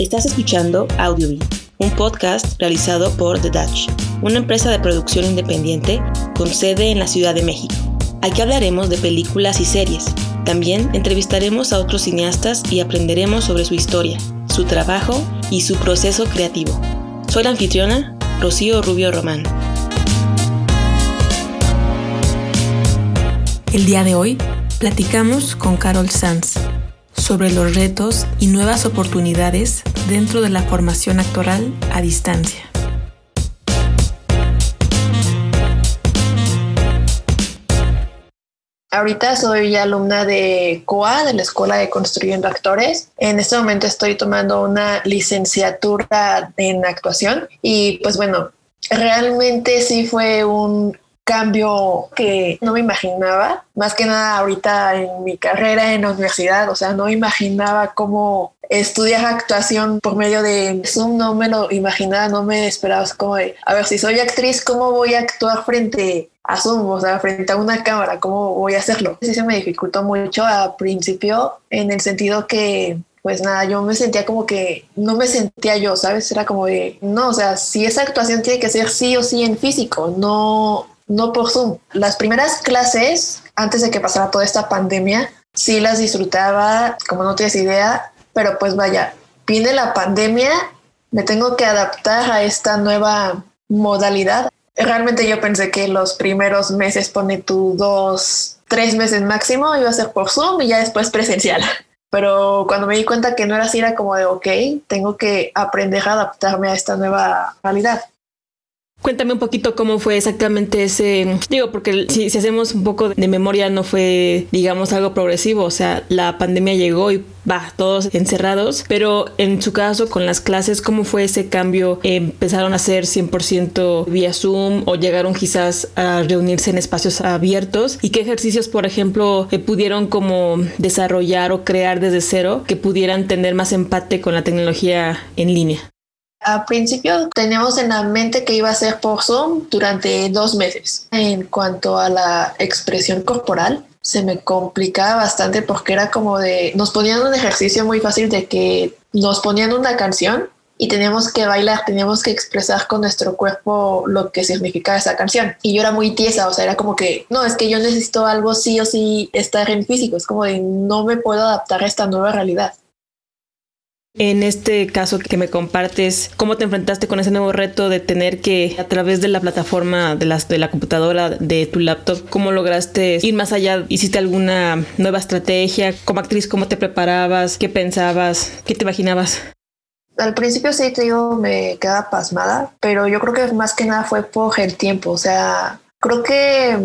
Estás escuchando Audiobee, un podcast realizado por The Dutch, una empresa de producción independiente con sede en la Ciudad de México. Aquí hablaremos de películas y series. También entrevistaremos a otros cineastas y aprenderemos sobre su historia, su trabajo y su proceso creativo. Soy la anfitriona, Rocío Rubio Román. El día de hoy platicamos con Carol Sanz sobre los retos y nuevas oportunidades dentro de la formación actoral a distancia. Ahorita soy alumna de COA, de la Escuela de Construyendo Actores. En este momento estoy tomando una licenciatura en actuación y pues bueno, realmente sí fue un cambio que no me imaginaba, más que nada ahorita en mi carrera en la universidad, o sea, no imaginaba cómo estudiar actuación por medio de Zoom, no me lo imaginaba, no me esperaba, como de, a ver, si soy actriz, ¿cómo voy a actuar frente a Zoom, o sea, frente a una cámara, ¿cómo voy a hacerlo? Sí se me dificultó mucho al principio en el sentido que pues nada, yo me sentía como que no me sentía yo, ¿sabes? Era como de, no, o sea, si esa actuación tiene que ser sí o sí en físico, no no por Zoom. Las primeras clases, antes de que pasara toda esta pandemia, sí las disfrutaba, como no tienes idea, pero pues vaya, viene la pandemia, me tengo que adaptar a esta nueva modalidad. Realmente yo pensé que los primeros meses, pone tú dos, tres meses máximo, iba a ser por Zoom y ya después presencial. Pero cuando me di cuenta que no era así, era como de, ok, tengo que aprender a adaptarme a esta nueva realidad. Cuéntame un poquito cómo fue exactamente ese, digo, porque si, hacemos un poco de memoria no fue, digamos, algo progresivo, o sea, la pandemia llegó y va, todos encerrados, pero en su caso con las clases, ¿cómo fue ese cambio? ¿Empezaron a ser 100% vía Zoom o llegaron quizás a reunirse en espacios abiertos? ¿Y qué ejercicios, por ejemplo, eh, pudieron como desarrollar o crear desde cero que pudieran tener más empate con la tecnología en línea? Al principio teníamos en la mente que iba a ser por Zoom durante dos meses. En cuanto a la expresión corporal, se me complicaba bastante porque era como de, nos ponían un ejercicio muy fácil de que nos ponían una canción y teníamos que bailar, teníamos que expresar con nuestro cuerpo lo que significaba esa canción. Y yo era muy tiesa, o sea, era como que, no, es que yo necesito algo sí o sí estar en físico, es como de, no me puedo adaptar a esta nueva realidad. En este caso que me compartes, ¿cómo te enfrentaste con ese nuevo reto de tener que, a través de la plataforma de, la computadora, de tu laptop, cómo lograste ir más allá? ¿Hiciste alguna nueva estrategia? Como actriz, ¿cómo te preparabas? ¿Qué pensabas? ¿Qué te imaginabas? Al principio sí te digo, me quedaba pasmada, pero yo creo que más que nada fue por el tiempo. O sea, creo que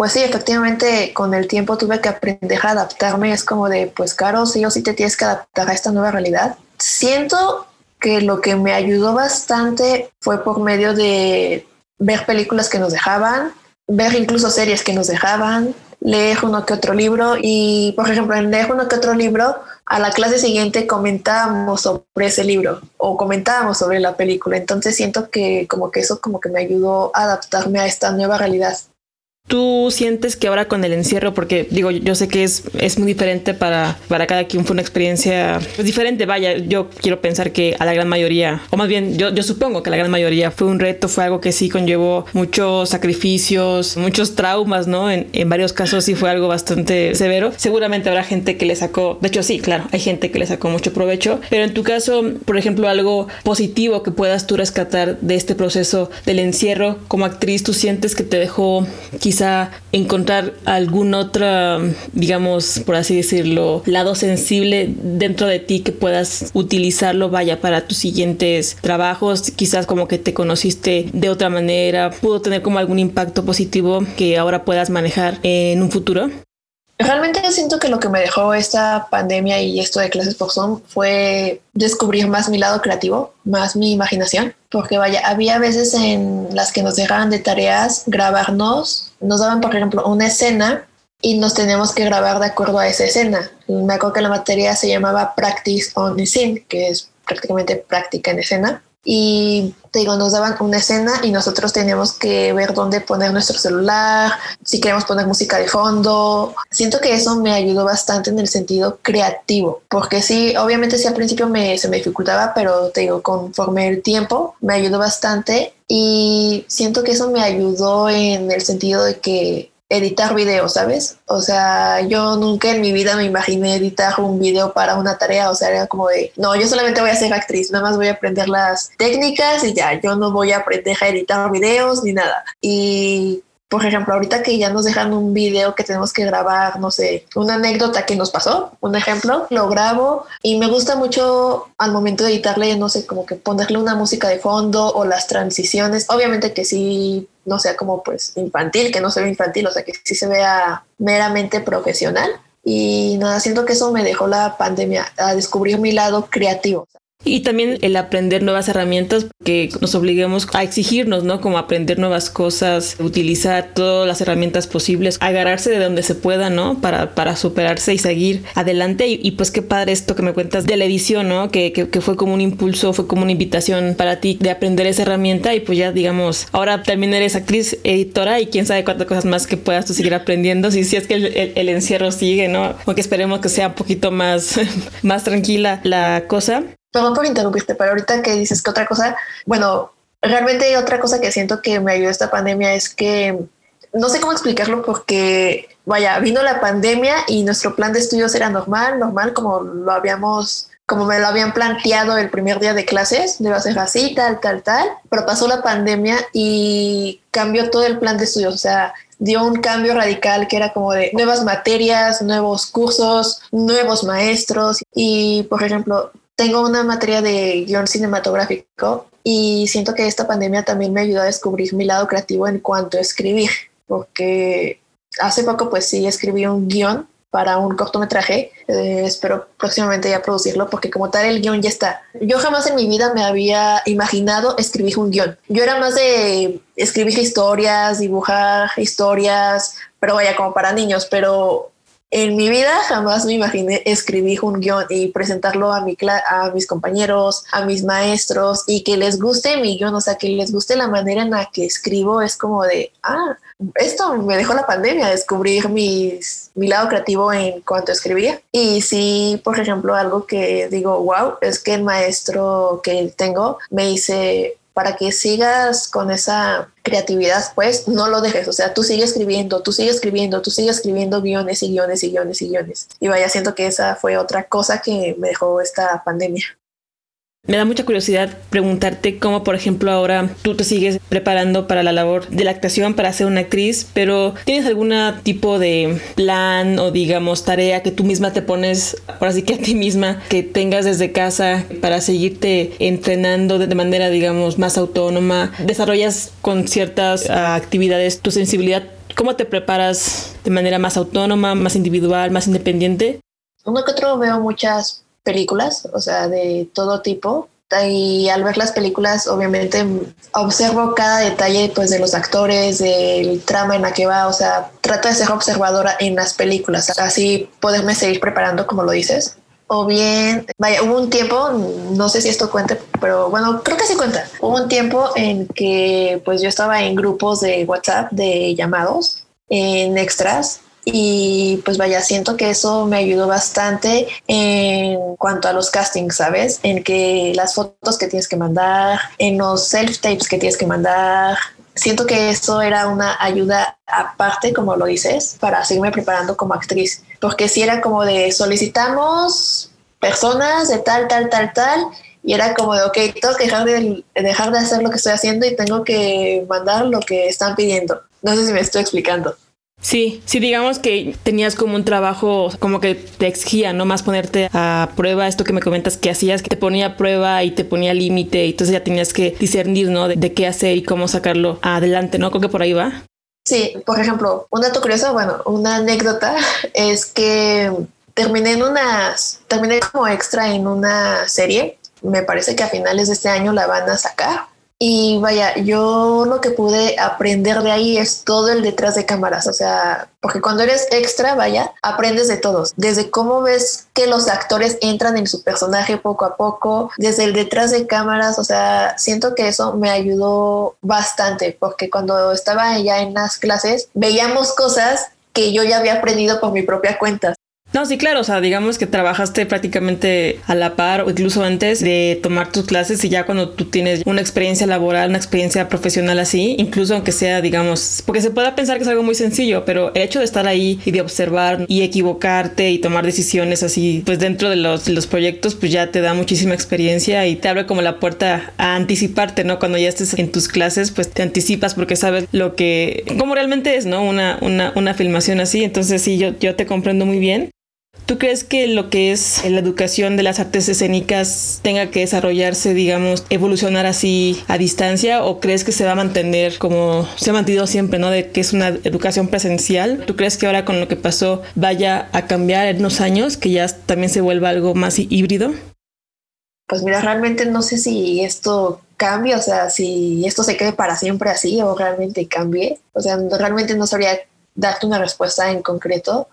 pues sí, efectivamente, con el tiempo tuve que aprender a adaptarme. Es como de, pues, Caro, sí o sí te tienes que adaptar a esta nueva realidad siento que lo que me ayudó bastante fue por medio de ver películas que nos dejaban, ver incluso series que nos dejaban, leer uno que otro libro y, por ejemplo, en leer uno que otro libro, a la clase siguiente comentábamos sobre ese libro o comentábamos sobre la película. Entonces siento que como que eso como que me ayudó a adaptarme a esta nueva realidad. ¿Tú sientes que ahora con el encierro, porque digo, yo sé que es, es muy diferente para, para cada quien, fue una experiencia pues, diferente, vaya, yo quiero pensar que a la gran mayoría, o más bien yo, yo supongo que la gran mayoría fue un reto, fue algo que sí conllevó muchos sacrificios, muchos traumas, ¿no? En, en varios casos sí fue algo bastante severo. Seguramente habrá gente que le sacó, de hecho sí, claro, hay gente que le sacó mucho provecho, pero en tu caso, por ejemplo, algo positivo que puedas tú rescatar de este proceso del encierro como actriz, ¿tú sientes que te dejó quizás encontrar algún otro, digamos, por así decirlo, lado sensible dentro de ti que puedas utilizarlo, vaya, para tus siguientes trabajos, quizás como que te conociste de otra manera, pudo tener como algún impacto positivo que ahora puedas manejar en un futuro. Realmente siento que lo que me dejó esta pandemia y esto de clases por Zoom fue descubrir más mi lado creativo, más mi imaginación, porque vaya, había veces en las que nos dejaban de tareas grabarnos, nos daban por ejemplo una escena y nos teníamos que grabar de acuerdo a esa escena. Me acuerdo que la materia se llamaba Practice on the Scene, que es prácticamente práctica en escena. Y te digo, nos daban una escena y nosotros teníamos que ver dónde poner nuestro celular, si queremos poner música de fondo. Siento que eso me ayudó bastante en el sentido creativo, porque sí, obviamente sí al principio me, se me dificultaba, pero te digo, conforme el tiempo me ayudó bastante y siento que eso me ayudó en el sentido de que editar videos, ¿sabes? O sea, yo nunca en mi vida me imaginé editar un video para una tarea, o sea, era como de, no, yo solamente voy a ser actriz, nada más voy a aprender las técnicas y ya, yo no voy a aprender a editar videos ni nada. Y por ejemplo, ahorita que ya nos dejan un video que tenemos que grabar, no sé, una anécdota que nos pasó, un ejemplo, lo grabo y me gusta mucho al momento de editarle, no sé, como que ponerle una música de fondo o las transiciones. Obviamente que sí, no sea como pues infantil, que no se ve infantil, o sea, que sí se vea meramente profesional. Y nada, siento que eso me dejó la pandemia a descubrir mi lado creativo. Y también el aprender nuevas herramientas que nos obliguemos a exigirnos, ¿no? Como aprender nuevas cosas, utilizar todas las herramientas posibles, agarrarse de donde se pueda, ¿no? Para, para superarse y seguir adelante. Y, pues qué padre esto que me cuentas de la edición, ¿no? Que, que, fue como un impulso, fue como una invitación para ti de aprender esa herramienta y pues ya digamos, ahora también eres actriz, editora y quién sabe cuántas cosas más que puedas tú seguir aprendiendo si, si es que el, el, encierro sigue, ¿no? Aunque esperemos que sea un poquito más, más tranquila la cosa. Perdón por interrumpirte, pero ahorita que dices que otra cosa, bueno, realmente otra cosa que siento que me ayudó esta pandemia es que no sé cómo explicarlo porque, vaya, vino la pandemia y nuestro plan de estudios era normal, normal como lo habíamos, como me lo habían planteado el primer día de clases, debe ser así, tal, tal, tal, pero pasó la pandemia y cambió todo el plan de estudios, o sea, dio un cambio radical que era como de nuevas materias, nuevos cursos, nuevos maestros y, por ejemplo, tengo una materia de guion cinematográfico y siento que esta pandemia también me ayudó a descubrir mi lado creativo en cuanto a escribir, porque hace poco pues sí escribí un guion para un cortometraje. Eh, espero próximamente ya producirlo porque como tal el guion ya está. Yo jamás en mi vida me había imaginado escribir un guion. Yo era más de escribir historias, dibujar historias, pero vaya como para niños, pero en mi vida jamás me imaginé escribir un guion y presentarlo a, mi a mis compañeros, a mis maestros y que les guste mi guion, o sea, que les guste la manera en la que escribo. Es como de, ah, esto me dejó la pandemia, descubrir mi lado creativo en cuanto a escribir. Y sí, por ejemplo, algo que digo, wow, es que el maestro que tengo me dice, para que sigas con esa creatividad, pues no lo dejes, o sea, tú sigues escribiendo, tú sigues escribiendo, tú sigues escribiendo guiones y guiones y guiones y guiones. Y vaya, siento que esa fue otra cosa que me dejó esta pandemia. Me da mucha curiosidad preguntarte cómo, por ejemplo, ahora tú te sigues preparando para la labor de la actuación, para ser una actriz, pero ¿tienes algún tipo de plan o, digamos, tarea que tú misma te pones, por así que a ti misma, que tengas desde casa para seguirte entrenando de manera, digamos, más autónoma? ¿Desarrollas con ciertas ah, actividades tu sensibilidad? ¿Cómo te preparas de manera más autónoma, más individual, más independiente? Uno que otro veo muchas películas, o sea, de todo tipo. Y al ver las películas, obviamente observo cada detalle pues, de los actores, del trama en la que va, o sea, trato de ser observadora en las películas, así poderme seguir preparando como lo dices. O bien, vaya, hubo un tiempo, no sé si esto cuenta, pero bueno, creo que sí cuenta. Hubo un tiempo en que pues yo estaba en grupos de WhatsApp de llamados en extras y pues vaya, siento que eso me ayudó bastante en cuanto a los castings, ¿sabes? En que las fotos que tienes que mandar, en los self-tapes que tienes que mandar, siento que eso era una ayuda aparte, como lo dices, para seguirme preparando como actriz, porque si era como de solicitamos personas de tal, tal, tal, tal, y era como de, ok, tengo que dejar de, dejar de hacer lo que estoy haciendo y tengo que mandar lo que están pidiendo. No sé si me estoy explicando. Sí, sí, digamos que tenías como un trabajo como que te exigía, ¿no? Más ponerte a prueba, esto que me comentas que hacías, que te ponía a prueba y te ponía límite, y entonces ya tenías que discernir, ¿no? De, qué hacer y cómo sacarlo adelante, ¿no? Creo que por ahí va. Sí, por ejemplo, un dato curioso, bueno, una anécdota es que terminé en una, terminé como extra en una serie, me parece que a finales de este año la van a sacar Y vaya, yo lo que pude aprender de ahí es todo el detrás de cámaras, o sea, porque cuando eres extra, vaya, aprendes de todos, desde cómo ves que los actores entran en su personaje poco a poco, desde el detrás de cámaras, o sea, siento que eso me ayudó bastante, porque cuando estaba ya en las clases, veíamos cosas que yo ya había aprendido por mi propia cuenta. No, sí, claro, o sea, digamos que trabajaste prácticamente a la par o incluso antes de tomar tus clases y ya cuando tú tienes una experiencia laboral, una experiencia profesional así, incluso aunque sea, digamos, porque se pueda pensar que es algo muy sencillo, pero el hecho de estar ahí y de observar y equivocarte y tomar decisiones así, pues dentro de los, los proyectos, pues ya te da muchísima experiencia y te abre como la puerta a anticiparte, ¿no? Cuando ya estés en tus clases, pues te anticipas porque sabes lo que, cómo realmente es, ¿no? Una, una, una filmación así, entonces sí, yo, yo te comprendo muy bien. ¿Tú crees que lo que es la educación de las artes escénicas tenga que desarrollarse, digamos, evolucionar así a distancia o crees que se va a mantener como se ha mantenido siempre, ¿no? De que es una educación presencial. ¿Tú crees que ahora con lo que pasó vaya a cambiar en unos años, que ya también se vuelva algo más híbrido? Pues mira, realmente no sé si esto cambie, o sea, si esto se quede para siempre así o realmente cambie. O sea, realmente no sabría darte una respuesta en concreto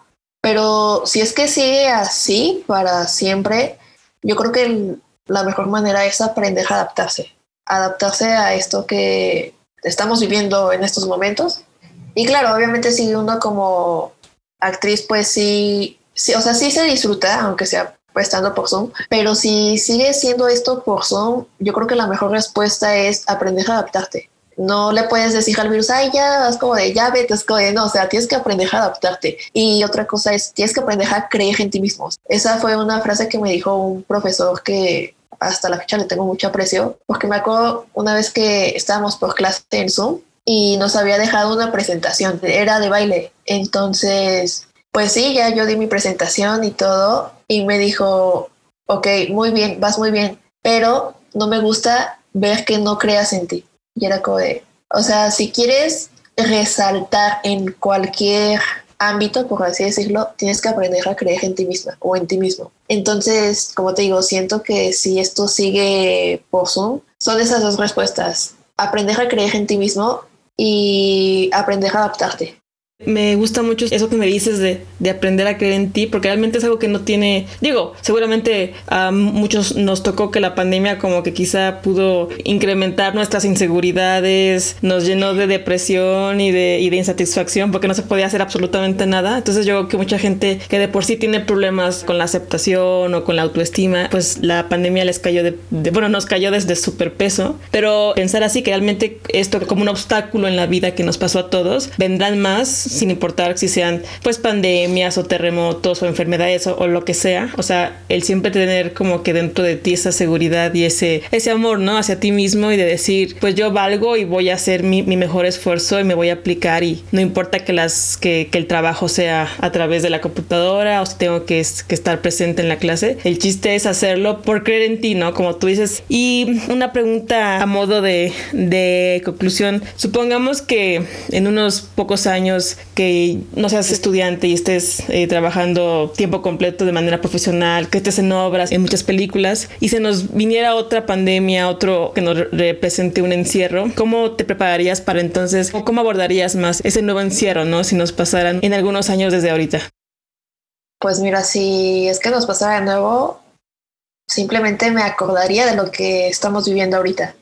pero si es que sigue así para siempre, yo creo que la mejor manera es aprender a adaptarse, adaptarse a esto que estamos viviendo en estos momentos. Y claro, obviamente si como actriz, pues sí, sí, o sea, sí se disfruta, aunque sea estando por Zoom, pero si sigue siendo esto por Zoom, yo creo que la mejor respuesta es aprender a adaptarte no le puedes decir al virus, ay, ya, es como de, ya vete, es como de, no, o sea, tienes que aprender a adaptarte. Y otra cosa es, tienes que aprender a creer en ti mismo. Esa fue una frase que me dijo un profesor que hasta la fecha le tengo mucho aprecio, porque me acuerdo una vez que estábamos por clase en Zoom y nos había dejado una presentación, era de baile. Entonces, pues sí, ya yo di mi presentación y todo, y me dijo, ok, muy bien, vas muy bien, pero no me gusta ver que no creas en ti. Y era como de, o sea, si quieres resaltar en cualquier ámbito, por así decirlo, tienes que aprender a creer en ti misma o en ti mismo. Entonces, como te digo, siento que si esto sigue por Zoom, son esas dos respuestas. Aprender a creer en ti mismo y aprender a adaptarte. Me gusta mucho eso que me dices de, de, aprender a creer en ti, porque realmente es algo que no tiene, digo, seguramente a muchos nos tocó que la pandemia como que quizá pudo incrementar nuestras inseguridades, nos llenó de depresión y de, y de insatisfacción porque no se podía hacer absolutamente nada. Entonces yo creo que mucha gente que de por sí tiene problemas con la aceptación o con la autoestima, pues la pandemia les cayó de, bueno, nos cayó desde súper peso, pero pensar así que realmente esto como un obstáculo en la vida que nos pasó a todos, vendrán más sin importar si sean pues pandemias o terremotos o enfermedades o, lo que sea. O sea, el siempre tener como que dentro de ti esa seguridad y ese, ese amor, ¿no? Hacia ti mismo y de decir, pues yo valgo y voy a hacer mi, mi mejor esfuerzo y me voy a aplicar y no importa que, las, que, que, el trabajo sea a través de la computadora o si tengo que, que estar presente en la clase. El chiste es hacerlo por creer en ti, ¿no? Como tú dices. Y una pregunta a modo de, de conclusión. Supongamos que en unos pocos años que no seas estudiante y estés eh, trabajando tiempo completo de manera profesional, que estés en obras, en muchas películas, y se nos viniera otra pandemia, otro que nos represente un encierro, ¿cómo te prepararías para entonces, o cómo abordarías más ese nuevo encierro, ¿no? Si nos pasaran en algunos años desde ahorita. Pues mira, si es que nos pasara de nuevo, simplemente me acordaría de lo que estamos viviendo ahorita.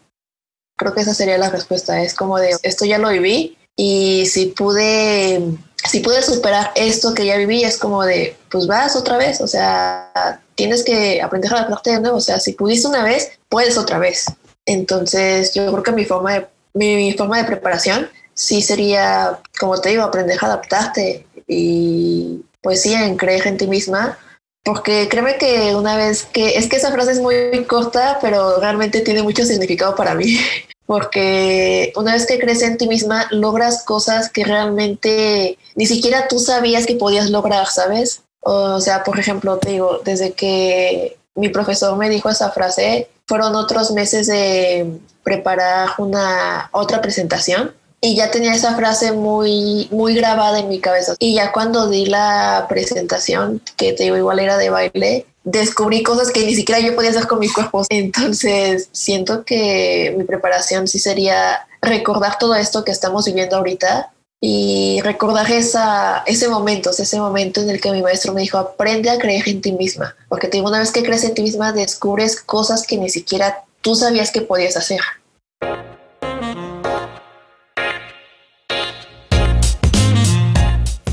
Creo que esa sería la respuesta. Es como de, esto ya lo viví, y si pude, si pude superar esto que ya viví, es como de, pues vas otra vez, o sea, tienes que aprender a adaptarte de nuevo, o sea, si pudiste una vez, puedes otra vez. Entonces, yo creo que mi forma de, mi, forma de preparación sí sería, como te digo, aprender a adaptarte y pues sí, en creer en ti misma, porque créeme que una vez que, es que esa frase es muy corta, pero realmente tiene mucho significado para mí. porque una vez que crees en ti misma, logras cosas que realmente ni siquiera tú sabías que podías lograr, ¿sabes? O sea, por ejemplo, te digo, desde que mi profesor me dijo esa frase, fueron otros meses de preparar una otra presentación y ya tenía esa frase muy muy grabada en mi cabeza. Y ya cuando di la presentación, que te digo igual era de baile, descubrí cosas que ni siquiera yo podía hacer con mi cuerpo. Entonces, siento que mi preparación sí sería recordar todo esto que estamos viviendo ahorita y recordar esa, ese momento, ese momento en el que mi maestro me dijo, aprende a creer en ti misma, porque una vez que crees en ti misma, descubres cosas que ni siquiera tú sabías que podías hacer.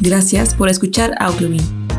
Gracias por escuchar Audiobin